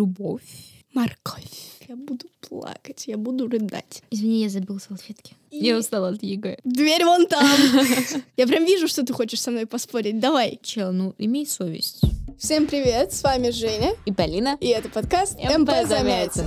любовь. Морковь. Я буду плакать, я буду рыдать. Извини, я забыл салфетки. И- Я устала от ЕГЭ. Дверь вон там. Я прям вижу, что ты хочешь со мной поспорить. Давай. Чел, ну имей совесть. Всем привет, с вами Женя. И Полина. И это подкаст МП Замятин.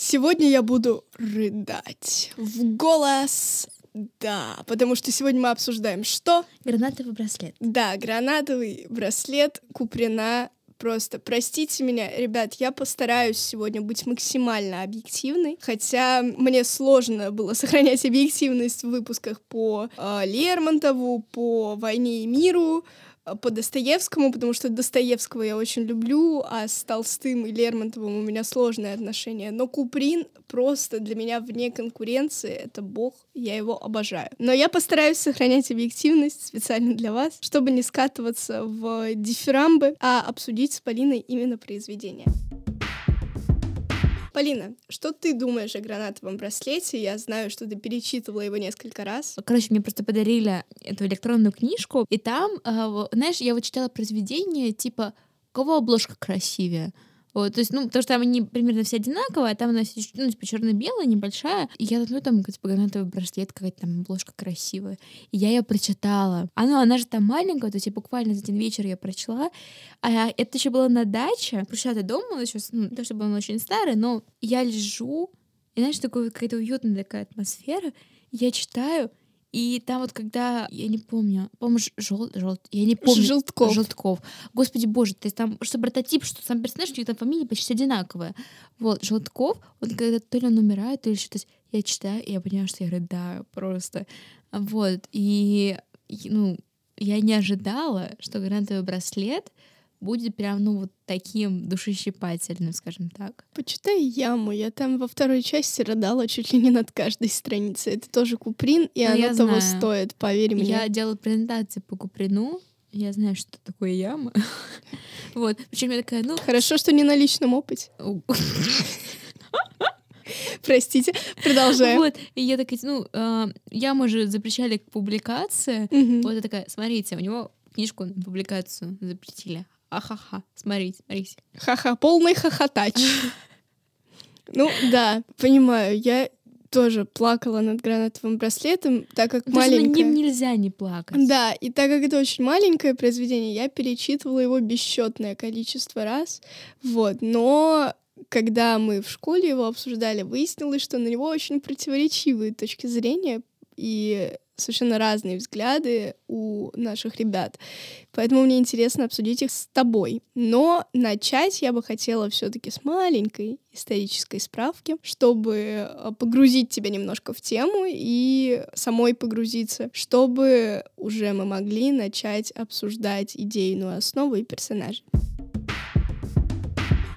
Сегодня я буду рыдать в голос. Да, потому что сегодня мы обсуждаем что? Гранатовый браслет. Да, гранатовый браслет Куприна. Просто простите меня, ребят, я постараюсь сегодня быть максимально объективной, хотя мне сложно было сохранять объективность в выпусках по э, Лермонтову, по «Войне и миру», по Достоевскому, потому что Достоевского я очень люблю, а с Толстым и Лермонтовым у меня сложные отношения. Но Куприн просто для меня вне конкуренции, это бог, я его обожаю. Но я постараюсь сохранять объективность специально для вас, чтобы не скатываться в дифирамбы, а обсудить с Полиной именно произведение. Полина, что ты думаешь о гранатовом браслете? Я знаю, что ты перечитывала его несколько раз. Короче, мне просто подарили эту электронную книжку, и там, а, знаешь, я вот читала произведение типа «У кого обложка красивее?» Вот, то есть, ну, потому что там они примерно все одинаковые, а там она ну, типа черно-белая, небольшая. И я смотрю, там, типа, гранатовый браслет, какая-то там обложка красивая. И я ее прочитала. А ну, она же там маленькая, то есть я буквально за один вечер ее прочла. А это еще было на даче. Пришла я дома, еще, ну, не то чтобы он очень старый, но я лежу, и знаешь, такая какая-то уютная такая атмосфера. Я читаю, и там вот когда, я не помню, по-моему, жел, жел, я не помню. Желтков. Желтков. Господи боже, то есть там, что прототип, что сам персонаж, у них там фамилия почти одинаковая. Вот, Желтков, он когда то ли он умирает, то ли что-то, я читаю, и я понимаю, что я рыдаю просто. Вот, и, и, ну, я не ожидала, что гранатовый браслет будет прям, ну, вот таким душещипательным, скажем так. Почитай яму. Я там во второй части рыдала чуть ли не над каждой страницей. Это тоже Куприн, и Ну, оно я того знаю. стоит, поверь мне. Я делала презентации по Куприну, я знаю, что такое яма. Вот. Причем я такая, ну, Хорошо, что не на личном опыте. Простите, продолжаем. Вот, и я такая, ну, э, яму же запрещали к публикации. Вот я такая, смотрите, у него книжку на публикацию запретили. Ахаха, смотрите, смотрите. Ха-ха, полный хохотач. Ну да, понимаю, я тоже плакала над гранатовым браслетом, так как Потому над маленькая. ним нельзя не плакать. Да, и так как это очень маленькое произведение, я перечитывала его бесчетное количество раз. Вот, но когда мы в школе его обсуждали, выяснилось, что на него очень противоречивые точки зрения и совершенно разные взгляды у наших ребят. Поэтому мне интересно обсудить их с тобой. Но начать я бы хотела все-таки с маленькой исторической справки, чтобы э, погрузить тебя немножко в тему и самой погрузиться, чтобы уже мы могли начать обсуждать идейную основу и персонажей.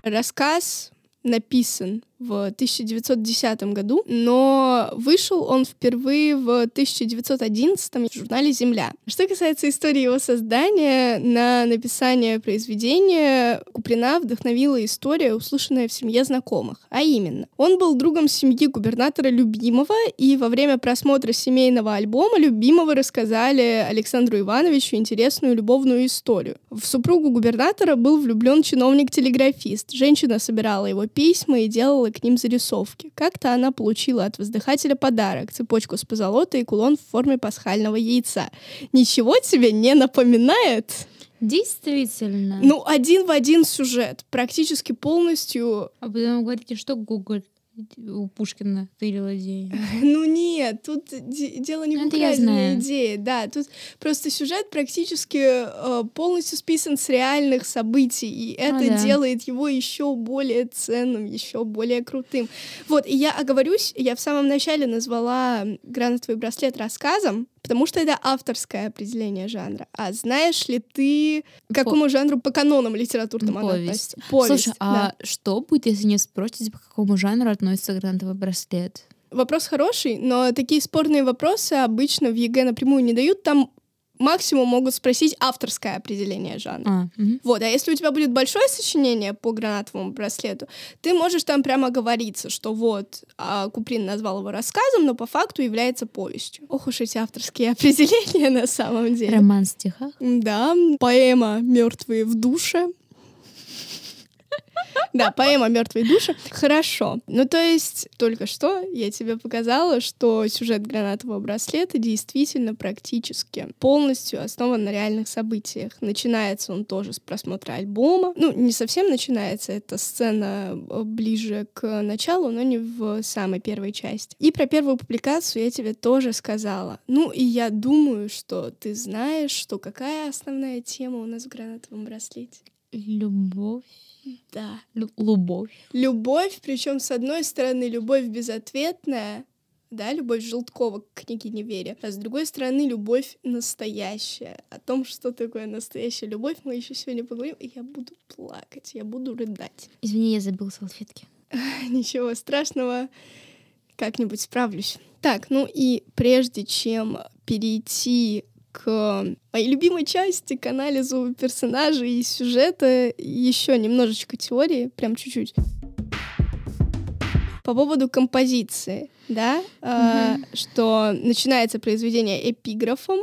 Рассказ написан в 1910 году, но вышел он впервые в 1911 в журнале «Земля». Что касается истории его создания, на написание произведения Куприна вдохновила история, услышанная в семье знакомых. А именно, он был другом семьи губернатора Любимого, и во время просмотра семейного альбома Любимого рассказали Александру Ивановичу интересную любовную историю. В супругу губернатора был влюблен чиновник-телеграфист. Женщина собирала его письма и делала к ним зарисовки. Как-то она получила от воздыхателя подарок — цепочку с позолотой и кулон в форме пасхального яйца. Ничего тебе не напоминает? Действительно. Ну, один в один сюжет. Практически полностью А потом говорите, что Google у Пушкина тырила идея. Ну нет, тут де- дело не в Ну, украденной знаю. идее, да, тут просто сюжет практически э, полностью списан с реальных событий, и это Ну да. делает его еще более ценным, еще более крутым. Вот, и я оговорюсь, я в самом начале назвала «Гранатовый браслет» рассказом, потому что это авторское определение жанра. А знаешь ли ты, к какому жанру по канонам литературным Повесть. относится? Повесть, Слушай, да. а что будет, если не спросите, по какому жанру относится гранатовый браслет? Вопрос хороший, но такие спорные вопросы обычно в ЕГЭ напрямую не дают. Там максимум могут спросить авторское определение жанра. А, мгм. Вот, а если у тебя будет большое сочинение по гранатовому браслету, ты можешь там прямо оговориться, что вот а, Куприн назвал его рассказом, но по факту является повестью. Ох уж эти авторские определения на самом деле. Роман в стихах? Да, поэма Мертвые души. Да, поэма Мертвые души. Хорошо. Ну, то есть, только что я тебе показала, что сюжет гранатового браслета действительно практически полностью основан на реальных событиях. Начинается он тоже с просмотра альбома. Ну, не совсем начинается, эта сцена э, ближе к началу, но не в самой первой части. И про первую публикацию я тебе тоже сказала. Ну, и я думаю, что ты знаешь, что какая основная тема у нас в гранатовом браслете. Любовь. Да. Лю- Любовь. Любовь, причем с одной стороны любовь безответная, да, любовь Желткова к княгине Вере, а с другой стороны любовь настоящая. О том, что такое настоящая любовь, мы еще сегодня поговорим, и я буду плакать, я буду рыдать. Извини, я забыл салфетки. Ничего страшного, как-нибудь справлюсь. Так, ну и прежде чем перейти к моей любимой части, к анализу персонажей и сюжета, еще немножечко теории, прям чуть-чуть. По поводу композиции, да, а, что начинается произведение эпиграфом.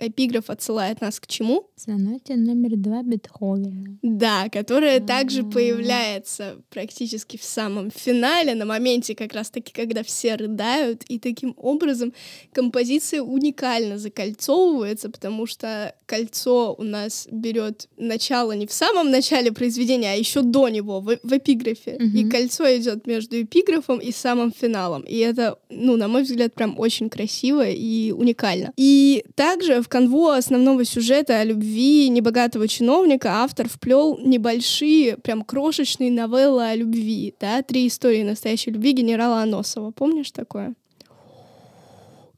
Эпиграф отсылает нас к чему? Соната номер два Бетховена. Да, которая также А. появляется практически в самом финале, на моменте как раз-таки, когда все рыдают, и таким образом композиция уникально закольцовывается, потому что кольцо у нас берет начало не в самом начале произведения, а еще до него, в, в эпиграфе. Мгм. И кольцо идет между эпиграфом и самым финалом. И это, ну, на мой взгляд, прям очень красиво и уникально. И также в канву основного сюжета о любви небогатого чиновника автор вплел небольшие, прям крошечные новеллы о любви, да, три истории настоящей любви генерала Аносова. Помнишь такое?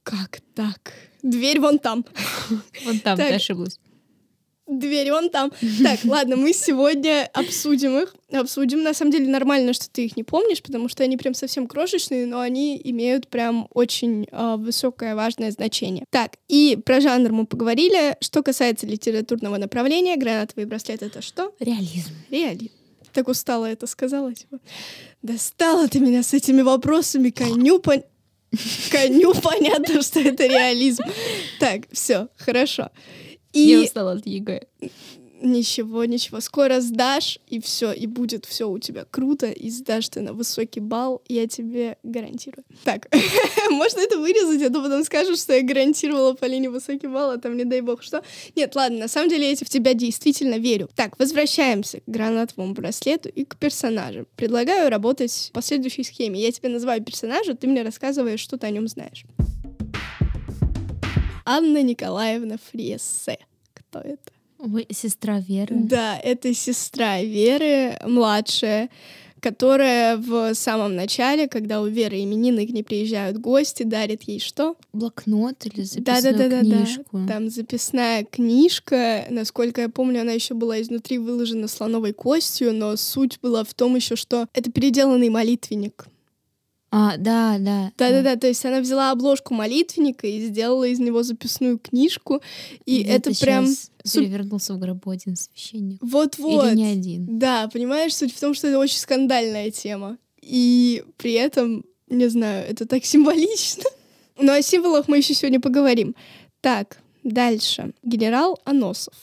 Как так? Дверь вон там. Вон там Так. ты ошиблась. Дверь вон там. Так, ладно, мы сегодня обсудим их. Обсудим. На самом деле нормально, что ты их не помнишь, потому что они прям совсем крошечные, но они имеют прям очень а, высокое важное значение. Так, и про жанр мы поговорили. Что касается литературного направления, гранатовый браслет — это что? Реализм. Реализм. Так устала это сказала, типа. Достала ты меня с этими вопросами, коню пон- Коню понятно, что это реализм. Так, все, хорошо. Я И устала от ЕГЭ. ничего, ничего. Скоро сдашь, и все, и будет все у тебя круто, и сдашь ты на высокий балл, я тебе гарантирую. Так, можно это вырезать, а то потом скажут, что я гарантировала Полине высокий балл, а там не дай бог что. Нет, ладно, на самом деле я в тебя действительно верю. Так, возвращаемся к гранатовому браслету и к персонажам. Предлагаю работать по следующей схеме. Я тебе называю персонажа, ты мне рассказываешь, что ты о нем знаешь. Анна Николаевна Фриессе. Кто это? Ой, сестра Веры. Да, это сестра Веры, младшая, которая в самом начале, когда у Веры именины к ней приезжают гости, дарит ей что? Блокнот или записную Да-да-да-да-да. книжку. Там записная книжка. Насколько я помню, она еще была изнутри выложена слоновой костью, но суть была в том еще, что это переделанный молитвенник. А, да, да. Да-да-да, то есть она взяла обложку молитвенника и сделала из него записную книжку, и Где-то это прям суп- перевернулся в гробу один священник. вот-вот. Или не один. Да, понимаешь, суть в том, что это очень скандальная тема. И при этом, не знаю, это так символично. Но о символах мы еще сегодня поговорим. Так, дальше. Генерал Аносов.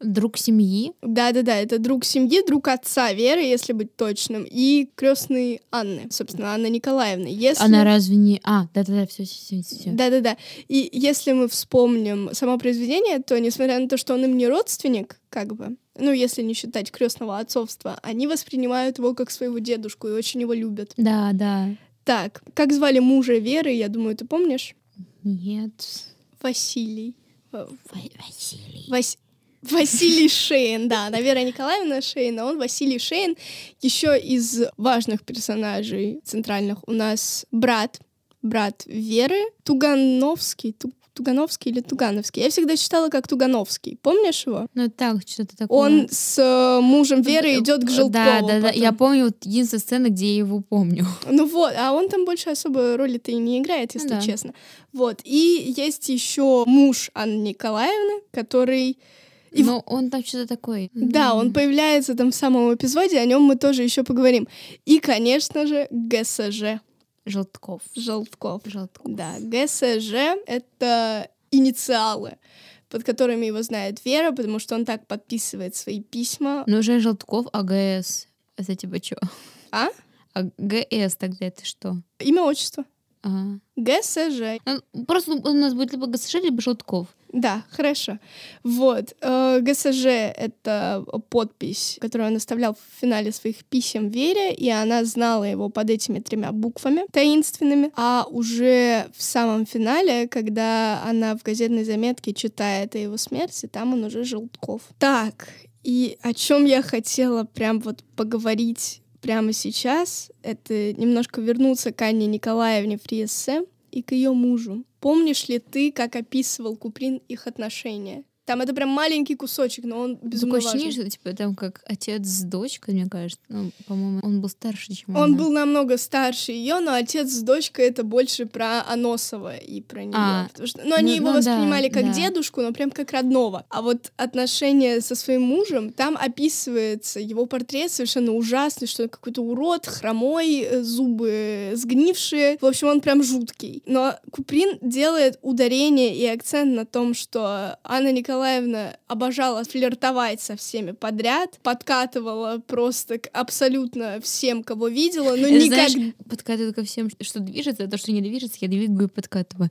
Друг семьи. Да-да-да, это друг семьи, друг отца Веры, если быть точным, и крестный Анны, собственно, Анна Николаевна. Если... Она разве не... А, да-да-да, все, все, все. Да-да-да. И если мы вспомним само произведение, то, несмотря на то, что он им не родственник, как бы, ну, если не считать крестного отцовства, они воспринимают его как своего дедушку и очень его любят. Да, да. Так, как звали мужа Веры, я думаю, ты помнишь? Нет. Василий. Василий. Вас... Василий Шейн, да, она Вера Николаевна Шейн, а он Василий Шейн. Еще из важных персонажей центральных у нас брат, брат Веры, Тугановский, Ту- Тугановский или Тугановский. Я всегда читала как Тугановский. Помнишь его? Ну так, что-то такое. Он с э, мужем Веры идет к Желткову. Да, да, да. потом. Я помню вот единственная сцена, где я его помню. Ну вот, а он там больше особо роли-то и не играет, если Ну да. честно. Вот. И есть еще муж Анны Николаевны, который И в- Но он там что-то такой. Да, он появляется там в самом эпизоде, о нем мы тоже еще поговорим. И, конечно же, ГСЖ Желтков. Желтков. Желтков. Да, ГСЖ — это инициалы, под которыми его знает Вера, потому что он так подписывает свои письма. Ну уже Желтков, а ГС. Это типа что? А? А ГС тогда это что? Имя, отчество. Ага. ГСЖ. Ну, Просто у нас будет либо ГСЖ, либо Желтков. Да, хорошо. Вот. э, ГСЖ — это подпись, которую он оставлял в финале своих писем Вере, и она знала его под этими тремя буквами таинственными. А уже в самом финале, когда она в газетной заметке читает о его смерти, там он уже Желтков. Так, и о чем я хотела прям вот поговорить прямо сейчас, это немножко вернуться к Анне Николаевне Фриессе и к ее мужу. Помнишь ли ты, как описывал Куприн их отношения? Там это прям маленький кусочек, но он безумно Такое ощущение, что типа там как отец с дочкой, мне кажется. Ну, по-моему, он был старше, чем Он она. был намного старше ее, но отец с дочкой это больше про Аносова и про нее. А, Потому что, ну, они ну- его ну да, воспринимали как да. дедушку, но прям как родного. А вот отношения со своим мужем, там описывается его портрет совершенно ужасный, что он какой-то урод, хромой, э, зубы сгнившие. В общем, он прям жуткий. Но Куприн делает ударение и акцент на том, что Анна Николаевна обожала флиртовать со всеми подряд, подкатывала просто к абсолютно всем, кого видела, но никак... знаешь, подкатываю ко всем, что движется, а то, что не движется, я двигаю и подкатываю.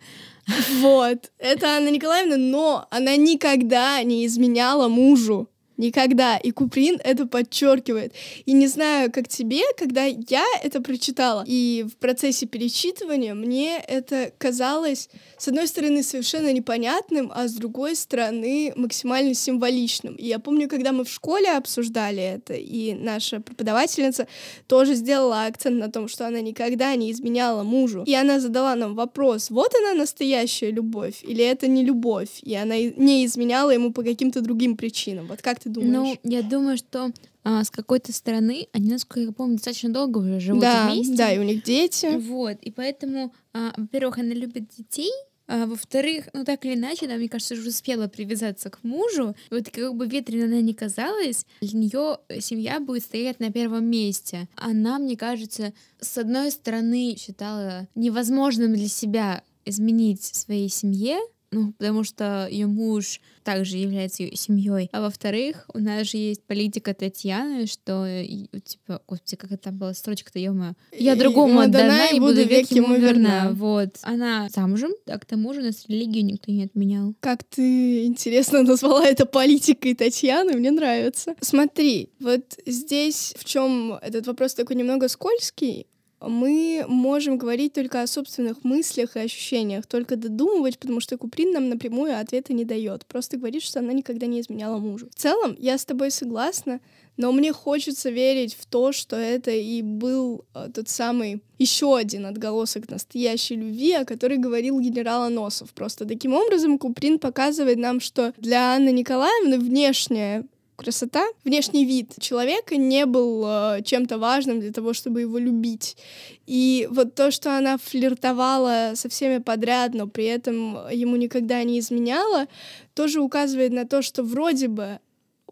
Вот. Это Анна Николаевна, но она никогда не изменяла мужу. Никогда. И Куприн это подчеркивает. И не знаю, как тебе, когда я это прочитала, и в процессе перечитывания мне это казалось, с одной стороны, совершенно непонятным, а с другой стороны, максимально символичным. И я помню, когда мы в школе обсуждали это, и наша преподавательница тоже сделала акцент на том, что она никогда не изменяла мужу. И она задала нам вопрос, вот она настоящая любовь, или это не любовь, и она не изменяла ему по каким-то другим причинам. Вот как ты думаешь? Ну, я думаю, что а, с какой-то стороны они, насколько я помню, достаточно долго уже живут да, вместе. да, и у них дети. Вот, и поэтому, а, во-первых, она любит детей, а во-вторых, ну так или иначе, она, мне кажется, уже успела привязаться к мужу. Вот как бы ветрено она не казалась, для нее семья будет стоять на первом месте. Она, мне кажется, с одной стороны считала невозможным для себя изменить своей семье, ну, потому что ее муж также является ее семьей. А во-вторых, у нас же есть политика Татьяны, что, и, типа, господи, как это там была строчка-то, ё Я И- другому ему отдана, и буду век ему верна. верна. Вот. Она замужем, а к тому же у нас религию никто не отменял. Как ты интересно назвала это политикой Татьяны, мне нравится. Смотри, вот здесь в чем этот вопрос такой немного скользкий, мы можем говорить только о собственных мыслях и ощущениях, только додумывать, потому что Куприн нам напрямую ответа не дает. Просто говорит, что она никогда не изменяла мужу. В целом, я с тобой согласна, но мне хочется верить в то, что это и был э, тот самый еще один отголосок настоящей любви, о которой говорил генерал Аносов. Просто таким образом Куприн показывает нам, что для Анны Николаевны внешняя красота, внешний вид человека не был э, чем-то важным для того, чтобы его любить. И вот то, что она флиртовала со всеми подряд, но при этом ему никогда не изменяла, тоже указывает на то, что вроде бы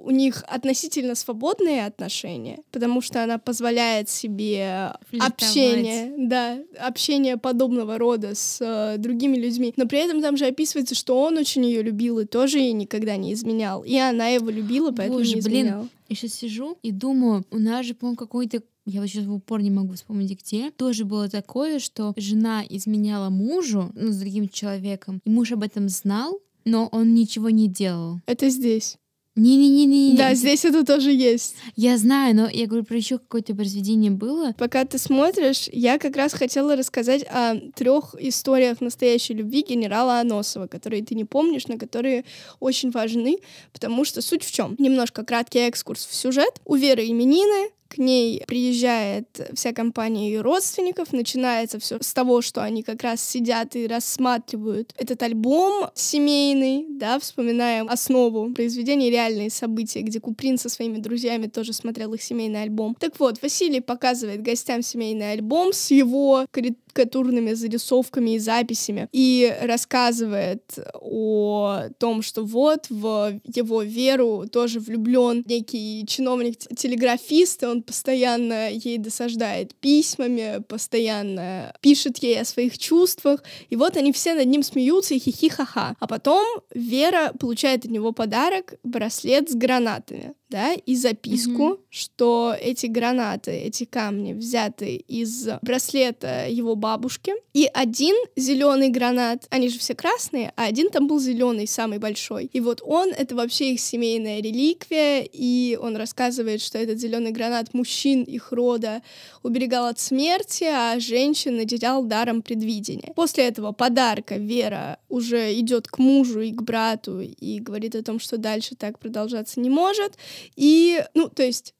у них относительно свободные отношения, потому что она позволяет себе общение, да, общение подобного рода с э, другими людьми. Но при этом там же описывается, что он очень ее любил и тоже ей никогда не изменял. И она его любила, поэтому Боже, не блин. изменяла. Я сейчас сижу и думаю, у нас же, по-моему, какой-то я вот сейчас в упор не могу вспомнить где, тоже было такое, что жена изменяла мужу, ну, с другим человеком, и муж об этом знал, но он ничего не делал. Это здесь. Не-не-не-не. Да, здесь это тоже есть. Я знаю, но я говорю про еще какое-то произведение было. Пока ты смотришь, я как раз хотела рассказать о трех историях настоящей любви генерала Аносова, которые ты не помнишь, но которые очень важны, потому что суть в чем? Немножко краткий экскурс в сюжет. У Веры именины, к ней приезжает вся компания ее родственников, начинается все с того, что они как раз сидят и рассматривают этот альбом семейный, да, вспоминаем основу произведения реальные события, где Куприн со своими друзьями тоже смотрел их семейный альбом. Так вот, Василий показывает гостям семейный альбом с его карикатурными зарисовками и записями и рассказывает о том, что вот в его веру тоже влюблен некий чиновник-телеграфист, и он постоянно ей досаждает письмами, постоянно пишет ей о своих чувствах, и вот они все над ним смеются и хихи-ха-ха. А потом Вера получает от него подарок — браслет с гранатами да, и записку, mm-hmm. что эти гранаты, эти камни взяты из браслета его бабушки. И один зеленый гранат, они же все красные, а один там был зеленый, самый большой. И вот он это вообще их семейная реликвия, и он рассказывает, что этот зеленый гранат мужчин их рода уберегал от смерти, а женщин наделял даром предвидения. После этого подарка Вера уже идет к мужу и к брату и говорит о том, что дальше так продолжаться не может. И, ну, то есть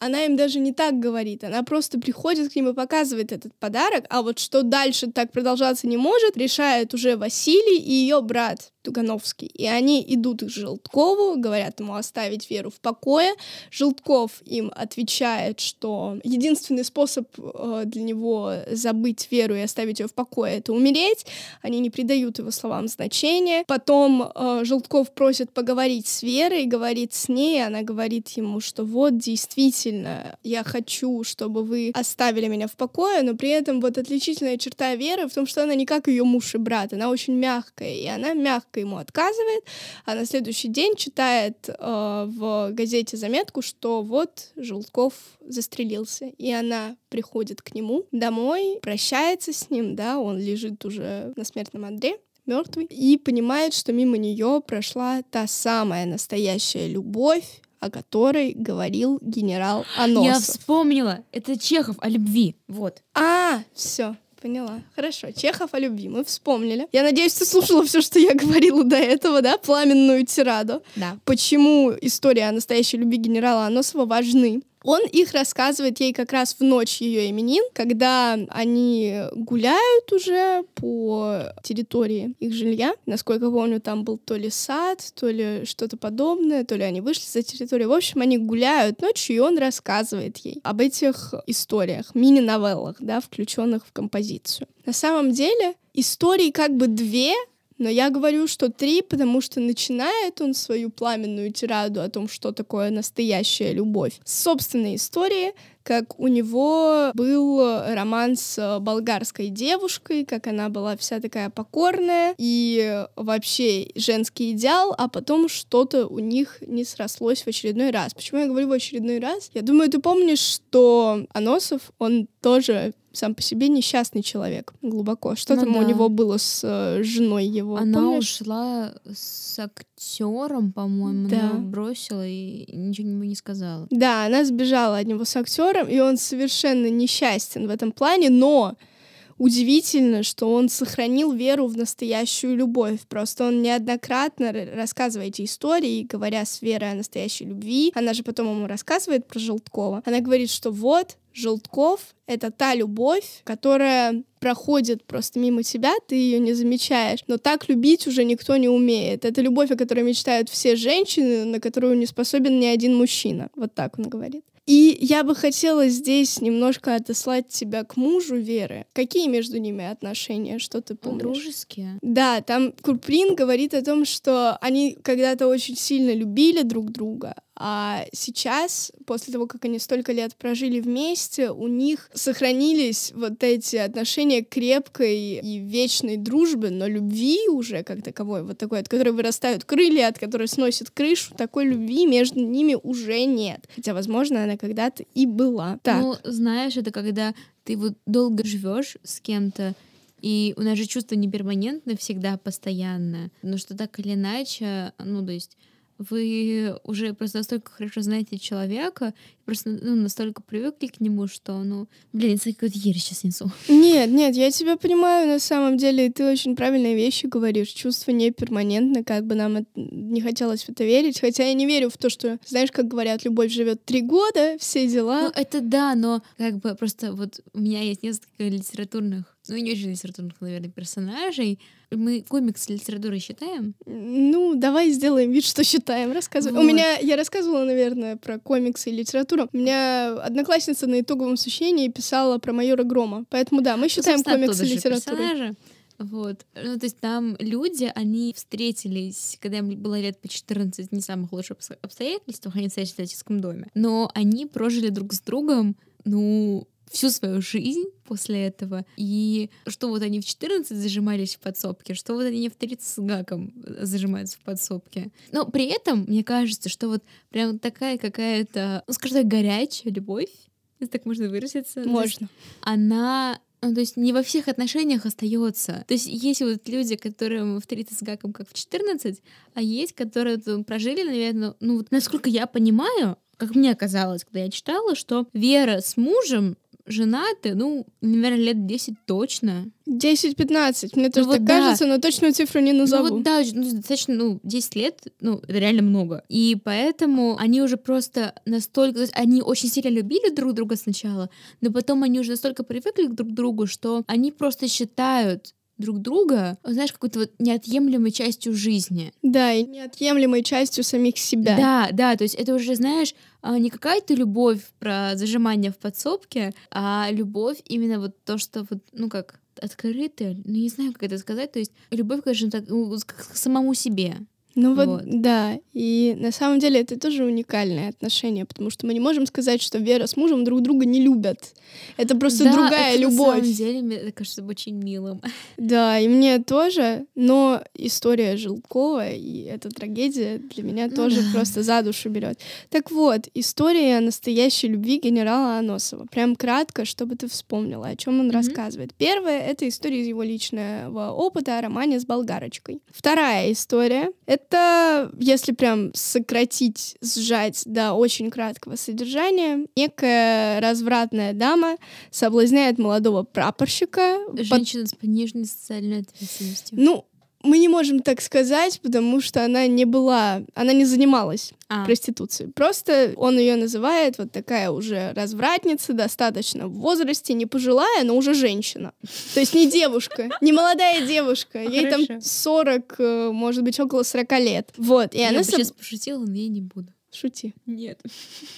она им даже не так говорит, она просто приходит к ним и показывает этот подарок, а вот что дальше так продолжаться не может, решает уже Василий и ее брат. Тугановский. И они идут к Желткову, говорят ему оставить Веру в покое. Желтков им отвечает, что единственный способ э, для него забыть Веру и оставить ее в покое — это умереть. Они не придают его словам значения. Потом э, Желтков просит поговорить с Верой, говорит с ней, она говорит ему, что вот действительно я хочу, чтобы вы оставили меня в покое, но при этом вот отличительная черта Веры в том, что она не как ее муж и брат, она очень мягкая, и она мягко ему отказывает, а на следующий день читает э, в газете заметку, что вот Желтков застрелился, и она приходит к нему домой, прощается с ним, да, он лежит уже на смертном одре, мертвый, и понимает, что мимо нее прошла та самая настоящая любовь, о которой говорил генерал Аносов. Я вспомнила, это Чехов о любви, вот. А, все. Поняла. Хорошо. Чехов о любви мы вспомнили. Я надеюсь, ты слушала все, что я говорила до этого, да? Пламенную тираду. Да. Почему история о настоящей любви генерала Аносова важны? Он их рассказывает ей как раз в ночь ее именин, когда они гуляют уже по территории их жилья. Насколько помню, там был то ли сад, то ли что-то подобное, то ли они вышли за территорию. В общем, они гуляют ночью, и он рассказывает ей об этих историях, мини-новеллах, да, включенных в композицию. На самом деле, истории как бы две, но я говорю, что три, потому что начинает он свою пламенную тираду о том, что такое настоящая любовь, с собственной истории, как у него был роман с болгарской девушкой, как она была вся такая покорная и вообще женский идеал, а потом что-то у них не срослось в очередной раз. Почему я говорю в очередной раз? Я думаю, ты помнишь, что Аносов, он тоже сам по себе несчастный человек глубоко. Что ну там да. у него было с э, женой его? Она помнишь? ушла с актером, по-моему, да. она бросила и ничего ему не сказала. Да, она сбежала от него с актером, и он совершенно несчастен в этом плане, но удивительно, что он сохранил веру в настоящую любовь. Просто он неоднократно рассказывая эти истории, говоря с Верой о настоящей любви, она же потом ему рассказывает про Желткова. Она говорит, что вот, Желтков — это та любовь, которая проходит просто мимо тебя, ты ее не замечаешь. Но так любить уже никто не умеет. Это любовь, о которой мечтают все женщины, на которую не способен ни один мужчина. Вот так он говорит. И я бы хотела здесь немножко отослать тебя к мужу Веры. Какие между ними отношения, что ты помнишь? Дружеские. Да, там Курприн говорит о том, что они когда-то очень сильно любили друг друга, а сейчас, после того, как они столько лет прожили вместе, у них сохранились вот эти отношения крепкой и вечной дружбы, но любви уже как таковой, вот такой, от которой вырастают крылья, от которой сносит крышу, такой любви между ними уже нет. Хотя, возможно, она когда-то и была. Так. Ну, знаешь, это когда ты вот долго живешь с кем-то, и у нас же чувство не перманентно всегда, постоянно, но что так или иначе, ну, то есть вы уже просто настолько хорошо знаете человека, просто ну, настолько привыкли к нему, что, ну, блин, я какой-то ересь сейчас несу. Нет, нет, я тебя понимаю на самом деле, ты очень правильные вещи говоришь. Чувство не перманентно, как бы нам не хотелось в это верить, хотя я не верю в то, что, знаешь, как говорят, любовь живет три года, все дела. Ну, это да, но как бы просто вот у меня есть несколько литературных ну, не очень литературных, наверное, персонажей. Мы комикс литературы считаем? Ну, давай сделаем вид, что считаем. Рассказывай. Вот. У меня, я рассказывала, наверное, про комиксы и литературу. У меня одноклассница на итоговом сочинении писала про майора Грома. Поэтому да, мы считаем ну, комиксы и литературу. Вот. Ну, то есть там люди, они встретились, когда им было лет по 14, не самых лучших обстоятельствах, они встретились в родительском доме. Но они прожили друг с другом, ну, всю свою жизнь после этого. И что вот они в 14 зажимались в подсобке, что вот они в 30 с гаком зажимаются в подсобке. Но при этом, мне кажется, что вот прям такая какая-то, ну, скажем так, горячая любовь, если так можно выразиться. Можно. Она ну, то есть не во всех отношениях остается. То есть есть вот люди, которые в 30 с гаком, как в 14, а есть, которые прожили, наверное, ну вот насколько я понимаю, как мне казалось, когда я читала, что Вера с мужем женаты, ну, наверное, лет 10 точно. 10-15, мне тоже ну, так вот кажется, да. но точную цифру не назову. Ну вот да, ну, достаточно, ну, 10 лет, ну, это реально много. И поэтому они уже просто настолько... То есть они очень сильно любили друг друга сначала, но потом они уже настолько привыкли друг к другу, что они просто считают друг друга, знаешь, какой-то вот неотъемлемой частью жизни. Да, и неотъемлемой частью самих себя. Да, да, то есть это уже, знаешь, а, не какая-то любовь про зажимание в подсобке, а любовь именно вот то, что вот, ну как, открытая, ну не знаю, как это сказать, то есть любовь, конечно, так, ну, к самому себе. Ну вот, вот, да. И на самом деле это тоже уникальное отношение, потому что мы не можем сказать, что Вера с мужем друг друга не любят. Это просто да, другая это любовь. На самом деле, мне это кажется очень милым. Да, и мне тоже, но история Жилкова и эта трагедия для меня ну, тоже да. просто за душу берет. Так вот, история настоящей любви генерала Аносова. Прям кратко, чтобы ты вспомнила, о чем он mm-hmm. рассказывает. Первая — это история из его личного опыта о романе с болгарочкой. Вторая история — это это, если прям сократить, сжать до очень краткого содержания, некая развратная дама соблазняет молодого прапорщика. Женщина под... с пониженной социальной ответственностью. Ну, мы не можем так сказать, потому что она не была, она не занималась а. проституцией. Просто он ее называет вот такая уже развратница, достаточно в возрасте, не пожилая, но уже женщина. То есть не девушка, не молодая девушка. Ей там 40, э, может быть, около 40 лет. Вот. И она сейчас пошутила, но я не буду. Шути. Нет.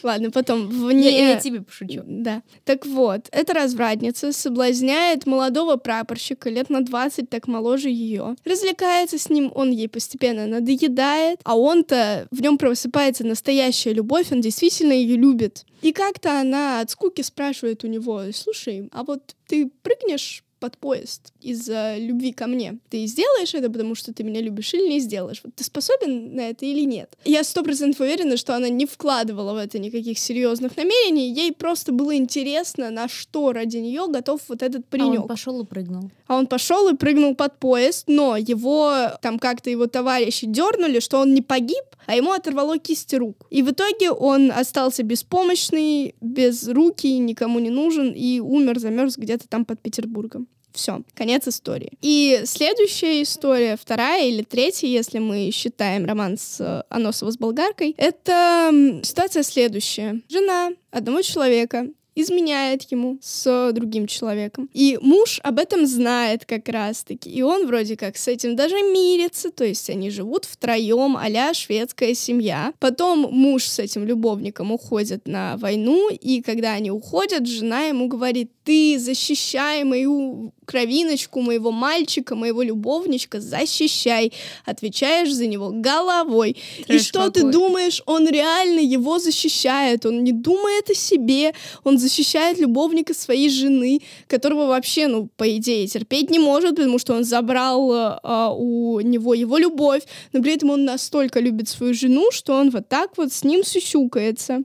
Ладно, потом вне... Я, я тебе пошучу. Да. Так вот, эта развратница соблазняет молодого прапорщика лет на 20, так моложе ее. Развлекается с ним, он ей постепенно надоедает, а он-то, в нем просыпается настоящая любовь, он действительно ее любит. И как-то она от скуки спрашивает у него, слушай, а вот ты прыгнешь под поезд из-за любви ко мне. Ты сделаешь это, потому что ты меня любишь, или не сделаешь? Вот ты способен на это или нет? Я сто процентов уверена, что она не вкладывала в это никаких серьезных намерений. Ей просто было интересно, на что ради нее готов вот этот паренек. А он пошел и прыгнул. А он пошел и прыгнул под поезд, но его там как-то его товарищи дернули, что он не погиб, а ему оторвало кисти рук. И в итоге он остался беспомощный, без руки, никому не нужен и умер, замерз где-то там под Петербургом. Все, конец истории. И следующая история, вторая или третья, если мы считаем роман с э, Аносова с болгаркой, это ситуация следующая. Жена одного человека изменяет ему с другим человеком. И муж об этом знает как раз-таки. И он вроде как с этим даже мирится, то есть они живут втроем а шведская семья. Потом муж с этим любовником уходит на войну, и когда они уходят, жена ему говорит, ты защищай мою кровиночку, моего мальчика, моего любовничка, защищай. Отвечаешь за него головой. Трэш и что какой. ты думаешь, он реально его защищает, он не думает о себе, он защищает любовника своей жены, которого вообще, ну, по идее, терпеть не может, потому что он забрал а, у него его любовь, но при этом он настолько любит свою жену, что он вот так вот с ним сюсюкается.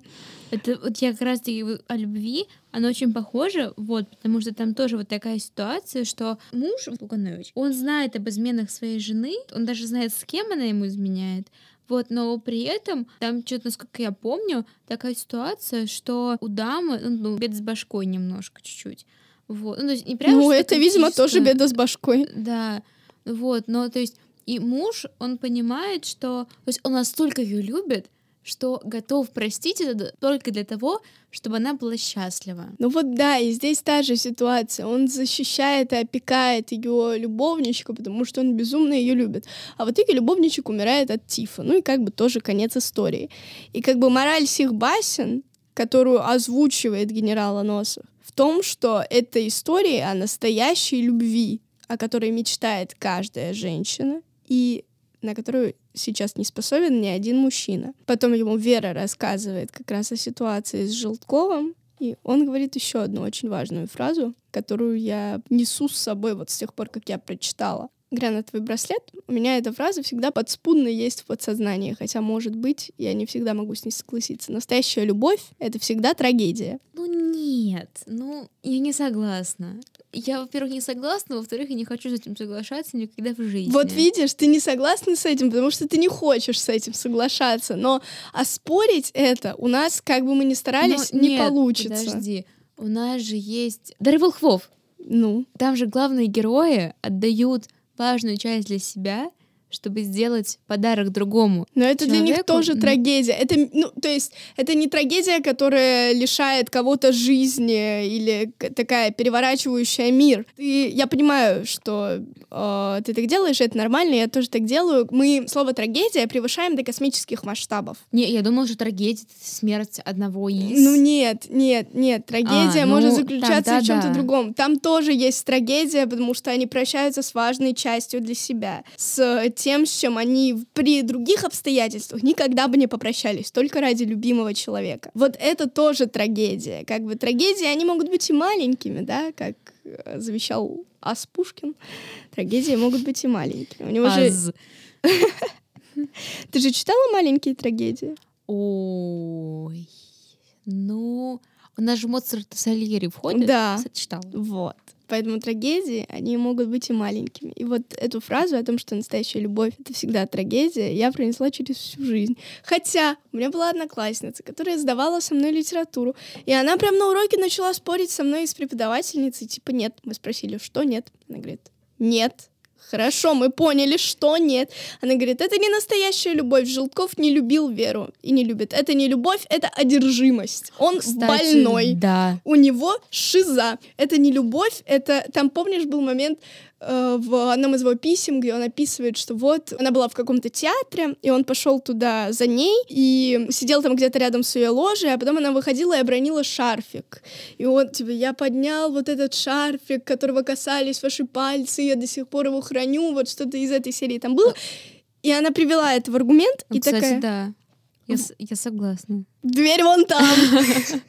Это вот я как раз таки о любви, оно очень похоже, вот, потому что там тоже вот такая ситуация, что муж Луканович, он знает об изменах своей жены, он даже знает, с кем она ему изменяет, Вот, но при этом там что-то, насколько я помню, такая ситуация, что у дамы, ну, бед с башкой немножко, чуть-чуть. Вот. Ну, то есть не прям ну это, видимо, тоже беда с башкой. Да. Вот, но то есть и муж, он понимает, что... То есть он настолько ее любит, что готов простить это только для того, чтобы она была счастлива. Ну вот да, и здесь та же ситуация. Он защищает и опекает ее любовничка, потому что он безумно ее любит. А в итоге любовничек умирает от тифа. Ну и как бы тоже конец истории. И как бы мораль всех басен, которую озвучивает генерал Аносов, в том, что это история о настоящей любви, о которой мечтает каждая женщина, и на которую сейчас не способен ни один мужчина. Потом ему Вера рассказывает как раз о ситуации с Желтковым, и он говорит еще одну очень важную фразу, которую я несу с собой вот с тех пор, как я прочитала. Гранатовый браслет, у меня эта фраза всегда подспудно есть в подсознании, хотя, может быть, я не всегда могу с ней согласиться. Настоящая любовь — это всегда трагедия. Ну нет, ну я не согласна. Я, во-первых, не согласна, во-вторых, я не хочу с этим соглашаться никогда в жизни. Вот видишь, ты не согласна с этим, потому что ты не хочешь с этим соглашаться. Но оспорить это у нас, как бы мы ни старались, Но не нет, получится. Подожди, у нас же есть Дары Волхвов. Ну, Там же главные герои отдают важную часть для себя, чтобы сделать подарок другому. но это для них человеку, тоже ну. трагедия. Это, ну, то есть, это не трагедия, которая лишает кого-то жизни или такая переворачивающая мир. Ты, я понимаю, что э, ты так делаешь, это нормально, я тоже так делаю. Мы слово трагедия превышаем до космических масштабов. Не, я думала, что трагедия — это смерть одного из. Ну нет, нет, нет. Трагедия А, может ну, заключаться тогда в чем-то да. другом. Там тоже есть трагедия, потому что они прощаются с важной частью для себя, с тем, с чем они при других обстоятельствах никогда бы не попрощались, только ради любимого человека. Вот это тоже трагедия. Как бы трагедии, они могут быть и маленькими, да, как э, завещал Ас Пушкин. Трагедии могут быть и маленькими. У него же... Ты же читала маленькие трагедии? Ой. Ну, у нас же Моцарт и Сальери входят. Да. Читала. Вот. Поэтому трагедии, они могут быть и маленькими. И вот эту фразу о том, что настоящая любовь — это всегда трагедия, я пронесла через всю жизнь. Хотя у меня была одноклассница, которая сдавала со мной литературу, и она прям на уроке начала спорить со мной и с преподавательницей, типа «нет». Мы спросили, что нет? Она говорит «нет». Хорошо, мы поняли, что нет. Она говорит, это не настоящая любовь. Желтков не любил Веру и не любит. Это не любовь, это одержимость. Он Кстати, больной Да. у него шиза. Это не любовь, это... Там, помнишь, был момент в одном из его писем, где он описывает, что вот она была в каком-то театре, и он пошел туда за ней, и сидел там где-то рядом с ее ложей, а потом она выходила и обронила шарфик. И он, типа, я поднял вот этот шарфик, которого касались ваши пальцы, я до сих пор его храню, вот что-то из этой серии там было. И она привела это в аргумент, Ну, и кстати, такая... да. Я, я согласна. Дверь вон там.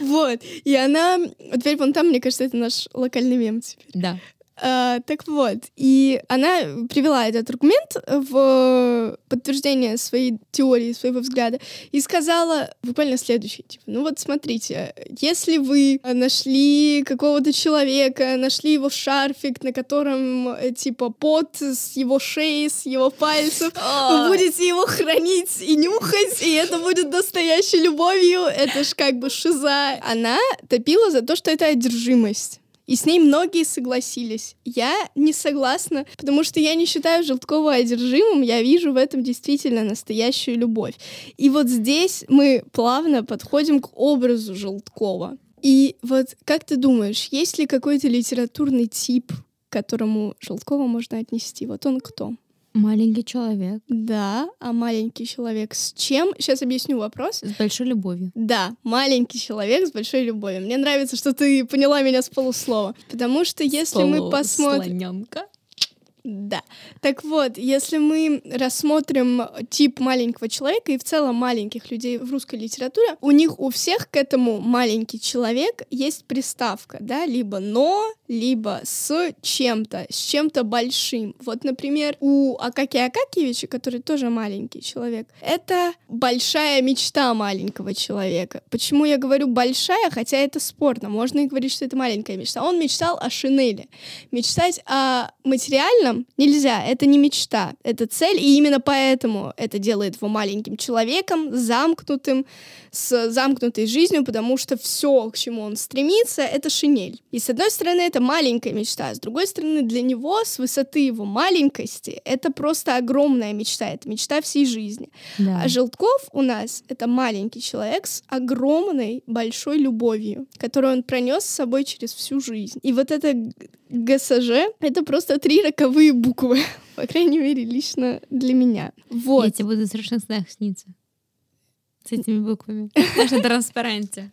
Вот. И она... Дверь вон там, мне кажется, это наш локальный мем теперь. Да. А, так вот, и она привела этот аргумент в подтверждение своей теории, своего взгляда, и сказала буквально следующее, типа, ну вот смотрите, если вы нашли какого-то человека, нашли его шарфик, на котором, э, типа, пот с его шеи, с его пальцев, вы будете его хранить и нюхать, и это будет настоящей любовью, это ж как бы шиза. Она топила за то, что это одержимость. И с ней многие согласились. Я не согласна, потому что я не считаю Желткова одержимым, я вижу в этом действительно настоящую любовь. И вот здесь мы плавно подходим к образу Желткова. И вот как ты думаешь, есть ли какой-то литературный тип, к которому Желткова можно отнести? Вот он кто? Маленький человек Да, а маленький человек с чем? Сейчас объясню вопрос. с большой любовью. Да, маленький человек с большой любовью. Мне нравится, что ты поняла меня с полуслова. Потому что если мы посмотрим... Слонёнка. Да. Так вот, если мы рассмотрим тип маленького человека и в целом маленьких людей в русской литературе, у них у всех к этому маленький человек есть приставка, да, либо но, либо с чем-то, с чем-то большим. Вот, например, у Акакия Акакиевича, который тоже маленький человек, это большая мечта маленького человека. Почему я говорю большая, хотя это спорно, можно и говорить, что это маленькая мечта. Он мечтал о шинели. Мечтать о материальном человеком нельзя, это не мечта, это цель, и именно поэтому это делает его маленьким человеком, замкнутым, с замкнутой жизнью, потому что все, к чему он стремится, это шинель. И с одной стороны, это маленькая мечта, а с другой стороны, для него с высоты его маленькости это просто огромная мечта, это мечта всей жизни. Да. А Желтков у нас это маленький человек с огромной большой любовью, которую он пронес с собой через всю жизнь. И вот это ГСЖ — это просто три роковые буквы. По крайней мере, лично для меня. Вот. Я тебе буду в страшных снах сниться. С этими буквами. На транспаранте.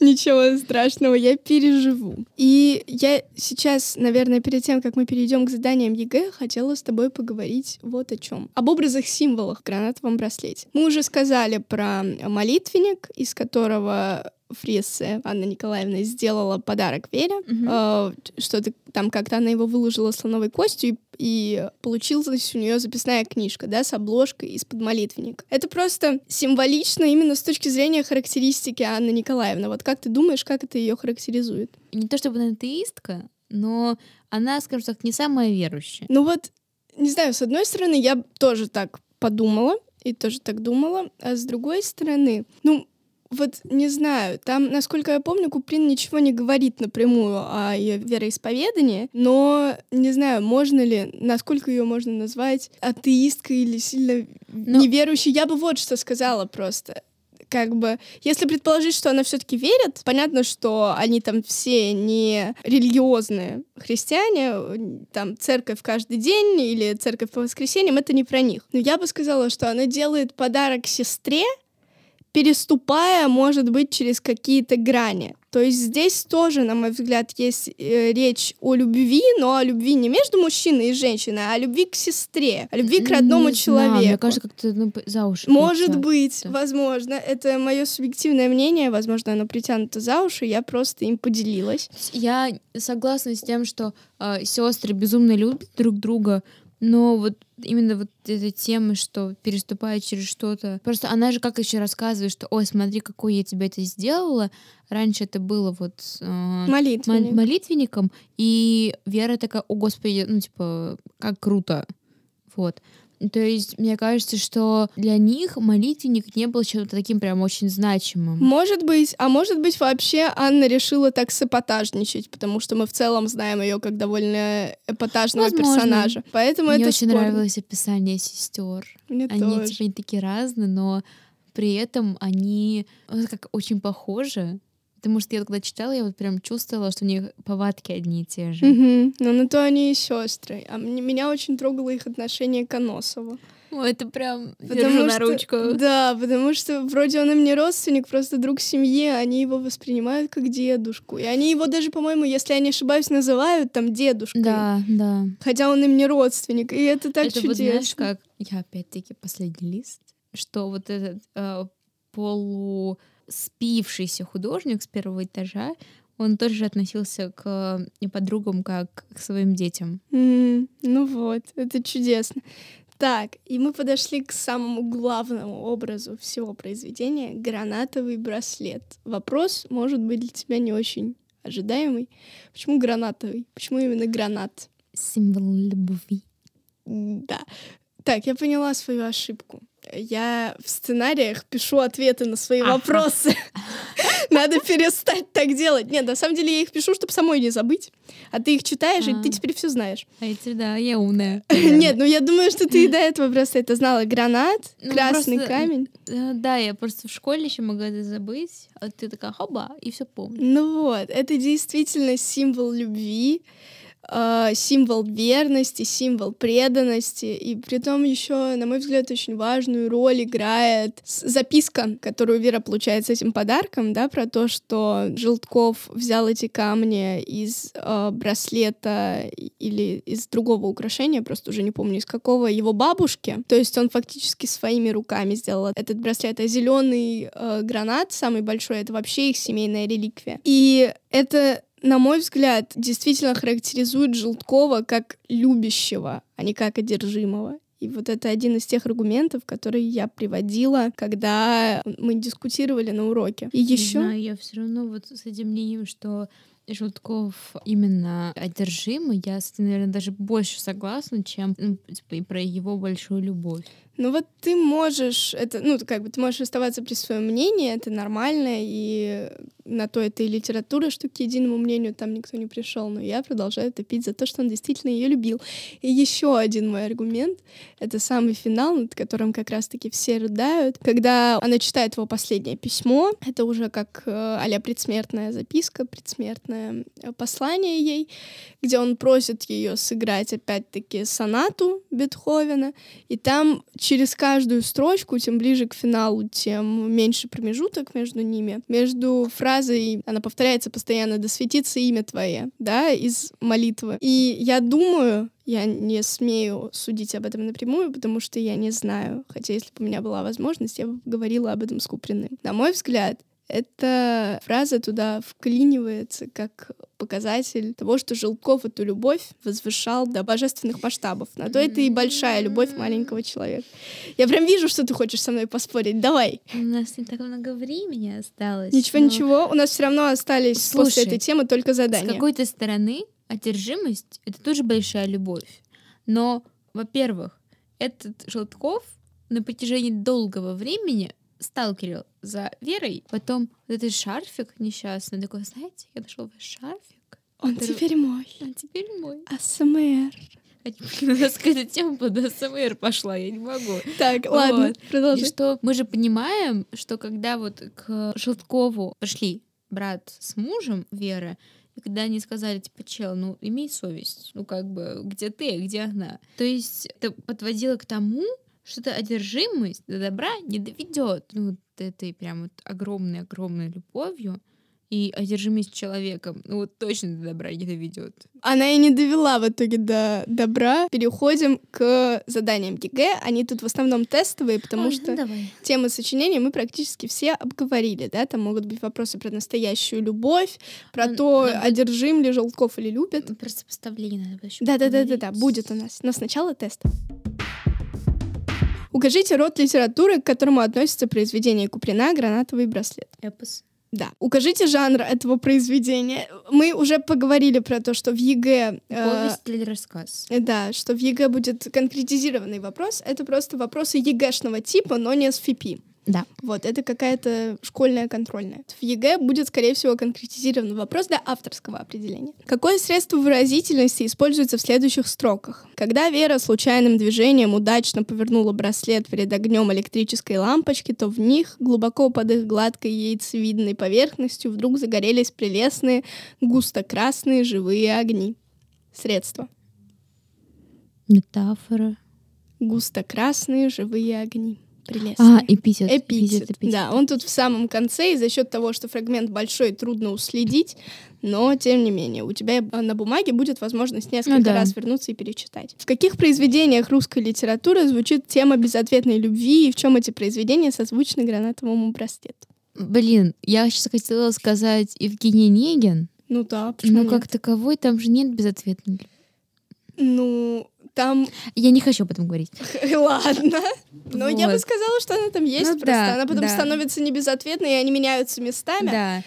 Ничего страшного, я переживу. И я сейчас, наверное, перед тем, как мы перейдем к заданиям ЕГЭ, хотела с тобой поговорить вот о чем. Об образах символах в гранатовом браслете. Мы уже сказали про молитвенник, из которого Фриессе Анна Николаевна сделала подарок Вере, угу. э, что-то там как-то она его выложила слоновой костью, и, и получилась у нее записная книжка, да, с обложкой из-под молитвенника. Это просто символично именно с точки зрения характеристики Анны Николаевны. Вот как ты думаешь, как это ее характеризует? Не то чтобы она атеистка, но она, скажем так, не самая верующая. Ну вот, не знаю, с одной стороны, я тоже так подумала, и тоже так думала, а с другой стороны, ну, вот не знаю, там, насколько я помню, Куприн ничего не говорит напрямую о ее вероисповедании, но не знаю, можно ли, насколько ее можно назвать атеисткой или сильно но... неверующей. Я бы вот что сказала просто как бы, если предположить, что она все-таки верит, понятно, что они там все не религиозные христиане, там церковь каждый день или церковь по воскресеньям, это не про них. Но я бы сказала, что она делает подарок сестре, переступая, может быть, через какие-то грани. То есть здесь тоже, на мой взгляд, есть э, речь о любви, но о любви не между мужчиной и женщиной, а о любви к сестре, о любви к родному не человеку. Знаю, мне кажется, как-то ну, за уши. Может быть, возможно. Это мое субъективное мнение, возможно, оно притянуто за уши, я просто им поделилась. Я согласна с тем, что э, сестры безумно любят друг друга, но вот именно вот эта тема, что переступает через что-то. Просто она же как еще рассказывает, что ой, смотри, какой я тебе это сделала. Раньше это было вот э, Молитвенник. молитвенником, и Вера такая, о господи, ну типа, как круто. Вот. То есть, мне кажется, что для них молитвенник не был чем-то таким прям очень значимым. Может быть, а может быть вообще Анна решила так саботажничать, потому что мы в целом знаем ее как довольно эпатажного Возможно. персонажа. Поэтому Мне это очень спорно. нравилось описание сестер. Мне они тоже. типа не такие разные, но при этом они как очень похожи. Потому что я когда читала, я вот прям чувствовала, что у них повадки одни и те же. Угу. Ну, на то они и сестры. А мне, меня очень трогало их отношение к Аносову. О, это прям потому держу что, на ручку. Да, потому что вроде он им не родственник, просто друг семьи, они его воспринимают как дедушку. И они его даже, по-моему, если я не ошибаюсь, называют там дедушкой. Да, да. Хотя он им не родственник, и это так это чудесно. Вот, знаешь, как я опять-таки последний лист, что вот этот э, полу спившийся художник с первого этажа, он тоже относился к подругам как к своим детям. Mm, ну вот, это чудесно. Так, и мы подошли к самому главному образу всего произведения — гранатовый браслет. Вопрос может быть для тебя не очень ожидаемый. Почему гранатовый? Почему именно гранат? Символ любви. Да. Так, я поняла свою ошибку я в сценариях пишу ответы на свои ага. вопросы. Надо перестать так делать. Нет, на самом деле я их пишу, чтобы самой не забыть. А ты их читаешь, и ты теперь все знаешь. А эти, да, я умная. Нет, ну я думаю, что ты и до этого просто это знала. Гранат, ну, красный камень. Э, да, я просто в школе еще могла это забыть. А ты такая, хоба, и все помню. Ну вот, это действительно символ любви. Э, символ верности, символ преданности. И при том еще, на мой взгляд, очень важную роль играет записка, которую Вера получает с этим подарком, да, про то, что Желтков взял эти камни из э, браслета или из другого украшения, просто уже не помню из какого, его бабушки. То есть он фактически своими руками сделал этот браслет. А зеленый э, гранат, самый большой, это вообще их семейная реликвия. И это на мой взгляд, действительно характеризует Желткова как любящего, а не как одержимого. И вот это один из тех аргументов, которые я приводила, когда мы дискутировали на уроке. И еще. Не знаю, я все равно вот с этим мнением, что Желтков именно одержимый, я, наверное, даже больше согласна, чем ну, типа, и про его большую любовь. Ну вот ты можешь, это, ну, как бы ты можешь оставаться при своем мнении, это нормально, и на то это и литература, что к единому мнению там никто не пришел, но я продолжаю топить за то, что он действительно ее любил. И еще один мой аргумент — это самый финал, над которым как раз-таки все рыдают. Когда она читает его последнее письмо, это уже как а предсмертная записка, предсмертное э, послание ей, где он просит ее сыграть опять-таки сонату Бетховена, и там через каждую строчку, тем ближе к финалу, тем меньше промежуток между ними. Между фразой, она повторяется постоянно, «Да светится имя Твое», да, из молитвы. И я думаю, я не смею судить об этом напрямую, потому что я не знаю. Хотя если бы у меня была возможность, я бы говорила об этом с Куприным. На мой взгляд, эта фраза туда вклинивается как показатель того, что Желтков эту любовь возвышал до божественных масштабов. На то это и большая любовь маленького человека. Я прям вижу, что ты хочешь со мной поспорить. Давай. У нас не так много времени осталось. Ничего, но... ничего. У нас все равно остались Слушай, после этой темы только задания. С какой-то стороны одержимость — это тоже большая любовь. Но, во-первых, этот Желтков на протяжении долгого времени сталкерил за Верой. Потом вот этот шарфик несчастный, такой, знаете, я нашел ваш шарфик. Он который... теперь мой. Он теперь мой. АСМР. Какая-то тема под АСМР пошла, я не могу. Так, ладно, продолжи. И что мы же понимаем, что когда вот к Желткову пришли брат с мужем Веры, и когда они сказали, типа, чел, ну, имей совесть, ну, как бы, где ты, где она? То есть это подводило к тому, что эта одержимость до добра не доведет. Ну, вот этой прям вот огромной-огромной любовью и одержимость человеком, ну вот точно до добра не доведет. Она и не довела в итоге до добра. Переходим к заданиям ЕГЭ. Они тут в основном тестовые, потому Ой, что ну давай. темы сочинения мы практически все обговорили, да, там могут быть вопросы про настоящую любовь, про ну, то, ну, одержим ли Желтков или любит. Ну, просто сопоставление надо еще Да-да-да-да, будет у нас. Но сначала тест. Укажите род литературы, к которому относится произведение Куприна «Гранатовый браслет». Эпос. Да. Укажите жанр этого произведения. Мы уже поговорили про то, что в ЕГЭ... Э, Повесть э, или рассказ. Да, что в ЕГЭ будет конкретизированный вопрос. Это просто вопросы ЕГЭшного типа, но не с ФИПИ. Да. Вот, это какая-то школьная контрольная. В ЕГЭ будет, скорее всего, конкретизирован вопрос для авторского определения. Какое средство выразительности используется в следующих строках? Когда Вера случайным движением удачно повернула браслет перед огнем электрической лампочки, то в них, глубоко под их гладкой яйцевидной поверхностью, вдруг загорелись прелестные, густо-красные живые огни. Средства. Метафора. Густо-красные живые огни. Прелестный. А, эпитет. Эпитет. эпитет. эпитет. Да, он тут в самом конце, и за счет того, что фрагмент большой, трудно уследить, но тем не менее, у тебя на бумаге будет возможность несколько ну, да. раз вернуться и перечитать. В каких произведениях русской литературы звучит тема безответной любви, и в чем эти произведения созвучны гранатовому браслету? Блин, я сейчас хотела сказать Евгений Негин. Ну да, Но как таковой там же нет безответной любви. Ну, там... Я не хочу об этом говорить. Ладно. Но вот. я бы сказала, что она там есть ну, просто. Да, она потом да. становится небезответной, и они меняются местами. Да.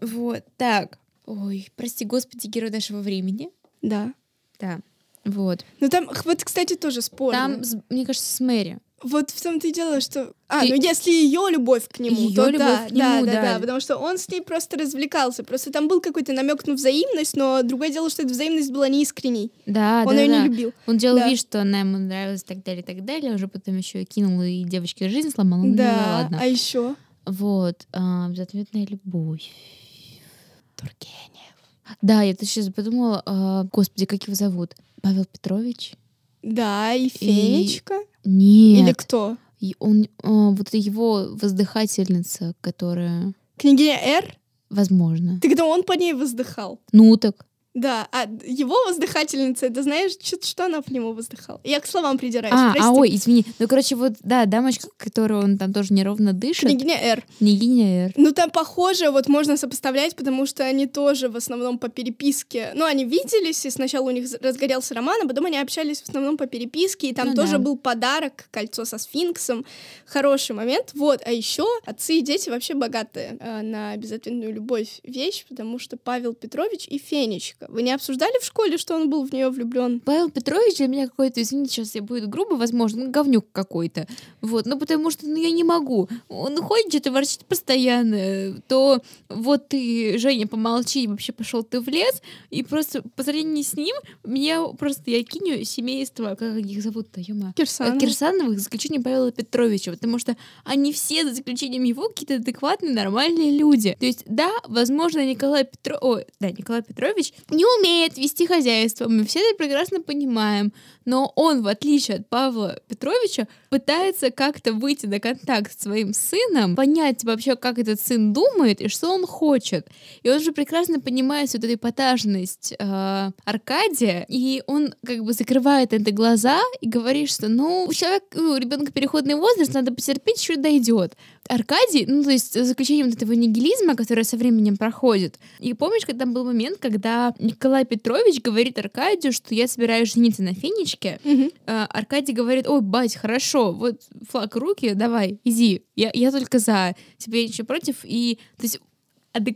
Вот. Так. Ой, прости господи, герой нашего времени. Да. Да. Вот. Ну там, вот, кстати, тоже спорно. Там, мне кажется, с Мэри. Вот в том-то и дело, что... А, Ты... ну если ее любовь к нему, её то любовь да, к нему, да, да, да, да, потому что он с ней просто развлекался. Просто там был какой-то намек на взаимность, но другое дело, что эта взаимность была неискренней. Да, он да, ее да. не любил. Он делал да. вид, что она ему нравилась и так далее, и так далее. Уже потом еще и кинул и девочке жизнь сломал. Ну, да, ну, ладно. а еще? Вот, а, безответная любовь. Тургенев. Да, я тут сейчас подумала, а, господи, как его зовут? Павел Петрович? Да, и Фенечка. И... Нет. Или кто? И он, а, вот его воздыхательница, которая... Княгиня Р? Возможно. Тогда он по ней воздыхал. Ну так. Да, а его воздыхательница, это знаешь, что, что она по нему воздыхала? Я к словам придираюсь, А, прости. а, ой, извини. Ну, короче, вот, да, дамочка, которую он там тоже неровно дышит. Княгиня Р. Княгиня Р. Ну, там похоже, вот можно сопоставлять, потому что они тоже в основном по переписке. Ну, они виделись, и сначала у них разгорелся роман, а потом они общались в основном по переписке, и там Ну тоже да. был подарок, кольцо со сфинксом. Хороший момент. Вот, а еще отцы и дети вообще богатые э, на безответную любовь вещь, потому что Павел Петрович и Фенечка. Вы не обсуждали в школе, что он был в нее влюблен? Павел Петрович для меня какой-то, извините, сейчас я будет грубо, возможно, говнюк какой-то. Вот, ну, потому что, ну, я не могу. Он ходит, что-то ворчит постоянно, то вот ты, Женя, помолчи, вообще пошел ты в лес, и просто по сравнению с ним, меня просто, я киню семейство, как их зовут-то, ё Кирсанов. Кирсановых, за исключением Павела Петровича, потому что они все, за исключением его, какие-то адекватные, нормальные люди. То есть, да, возможно, Николай Петро... Ой, да, Николай Петрович не умеет вести хозяйство, мы все это прекрасно понимаем, но он, в отличие от Павла Петровича, пытается как-то выйти на контакт с своим сыном, понять вообще, как этот сын думает и что он хочет. И он же прекрасно понимает всю эту эпатажность э, Аркадия, и он как бы закрывает это глаза и говорит, что, ну, у человека, у ребенка переходный возраст, надо потерпеть, еще дойдет. Аркадий, ну, то есть, за исключением вот этого нигилизма, который со временем проходит. И помнишь, когда был момент, когда Николай Петрович говорит Аркадию, что я собираюсь жениться на Фенечке, Мгм. а, Аркадий говорит, ой, бать, хорошо, вот флаг руки, давай, иди, я, я только за, тебе ничего против, и, то есть,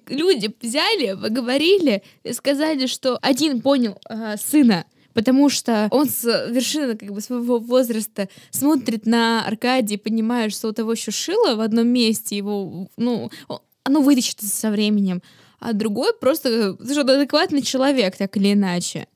люди взяли, поговорили, сказали, что один понял а, сына, потому что он с вершины как бы своего возраста смотрит на Аркадия и понимает, что у того еще шило в одном месте, его, ну, оно вытащится со временем, а другой просто э, что адекватный человек, так или иначе.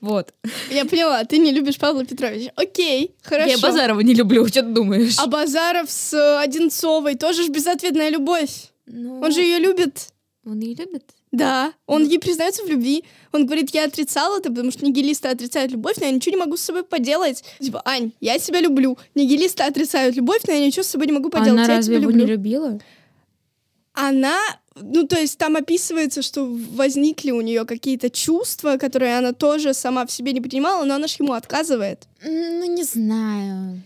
Вот. Я поняла, ты не любишь Павла Петровича. Окей, хорошо. Я Базарова не люблю, что ты думаешь? А Базаров с э, Одинцовой тоже ж безответная любовь. Ну, Он же ее любит. Он ее любит. Да, он ей признается в любви. Он говорит, я отрицал это, потому что нигилисты отрицают любовь, но я ничего не могу с собой поделать. Типа, Ань, я себя люблю. Нигилисты отрицают любовь, но я ничего с собой не могу поделать. Она я разве тебя его люблю. не любила? Она, ну то есть там описывается, что возникли у нее какие-то чувства, которые она тоже сама в себе не принимала, но она же ему отказывает. Ну, не знаю.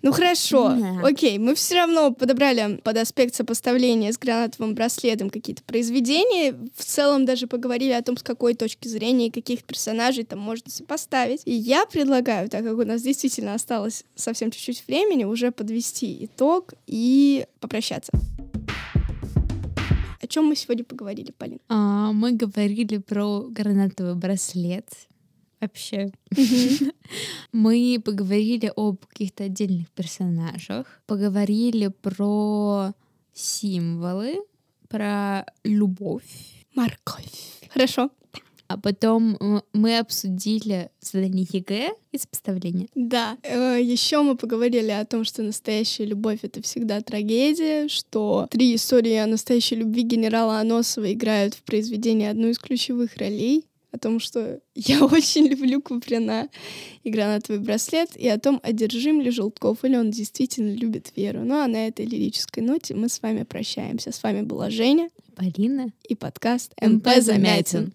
Ну хорошо, Да. окей, мы все равно подобрали под аспект сопоставления с гранатовым браслетом какие-то произведения. В целом даже поговорили о том, с какой точки зрения и каких персонажей там можно сопоставить. И я предлагаю, так как у нас действительно осталось совсем чуть-чуть времени, уже подвести итог и попрощаться. О чем мы сегодня поговорили, Полин? А, мы говорили про гранатовый браслет. Вообще. Мы поговорили об каких-то отдельных персонажах, поговорили про символы, про любовь. Морковь. Хорошо. А потом мы обсудили задание ЕГЭ и сопоставление. Да. еще мы поговорили о том, что настоящая любовь это всегда трагедия, что три истории о настоящей любви генерала Аносова играют в произведении одну из ключевых ролей. О том, что я очень люблю Куприна и гранатовый браслет, и о том, одержим ли Желтков, или он действительно любит Веру. Ну а на этой лирической ноте мы с вами прощаемся. С вами была Женя Полина. и подкаст МП МП Замятин. Замятин.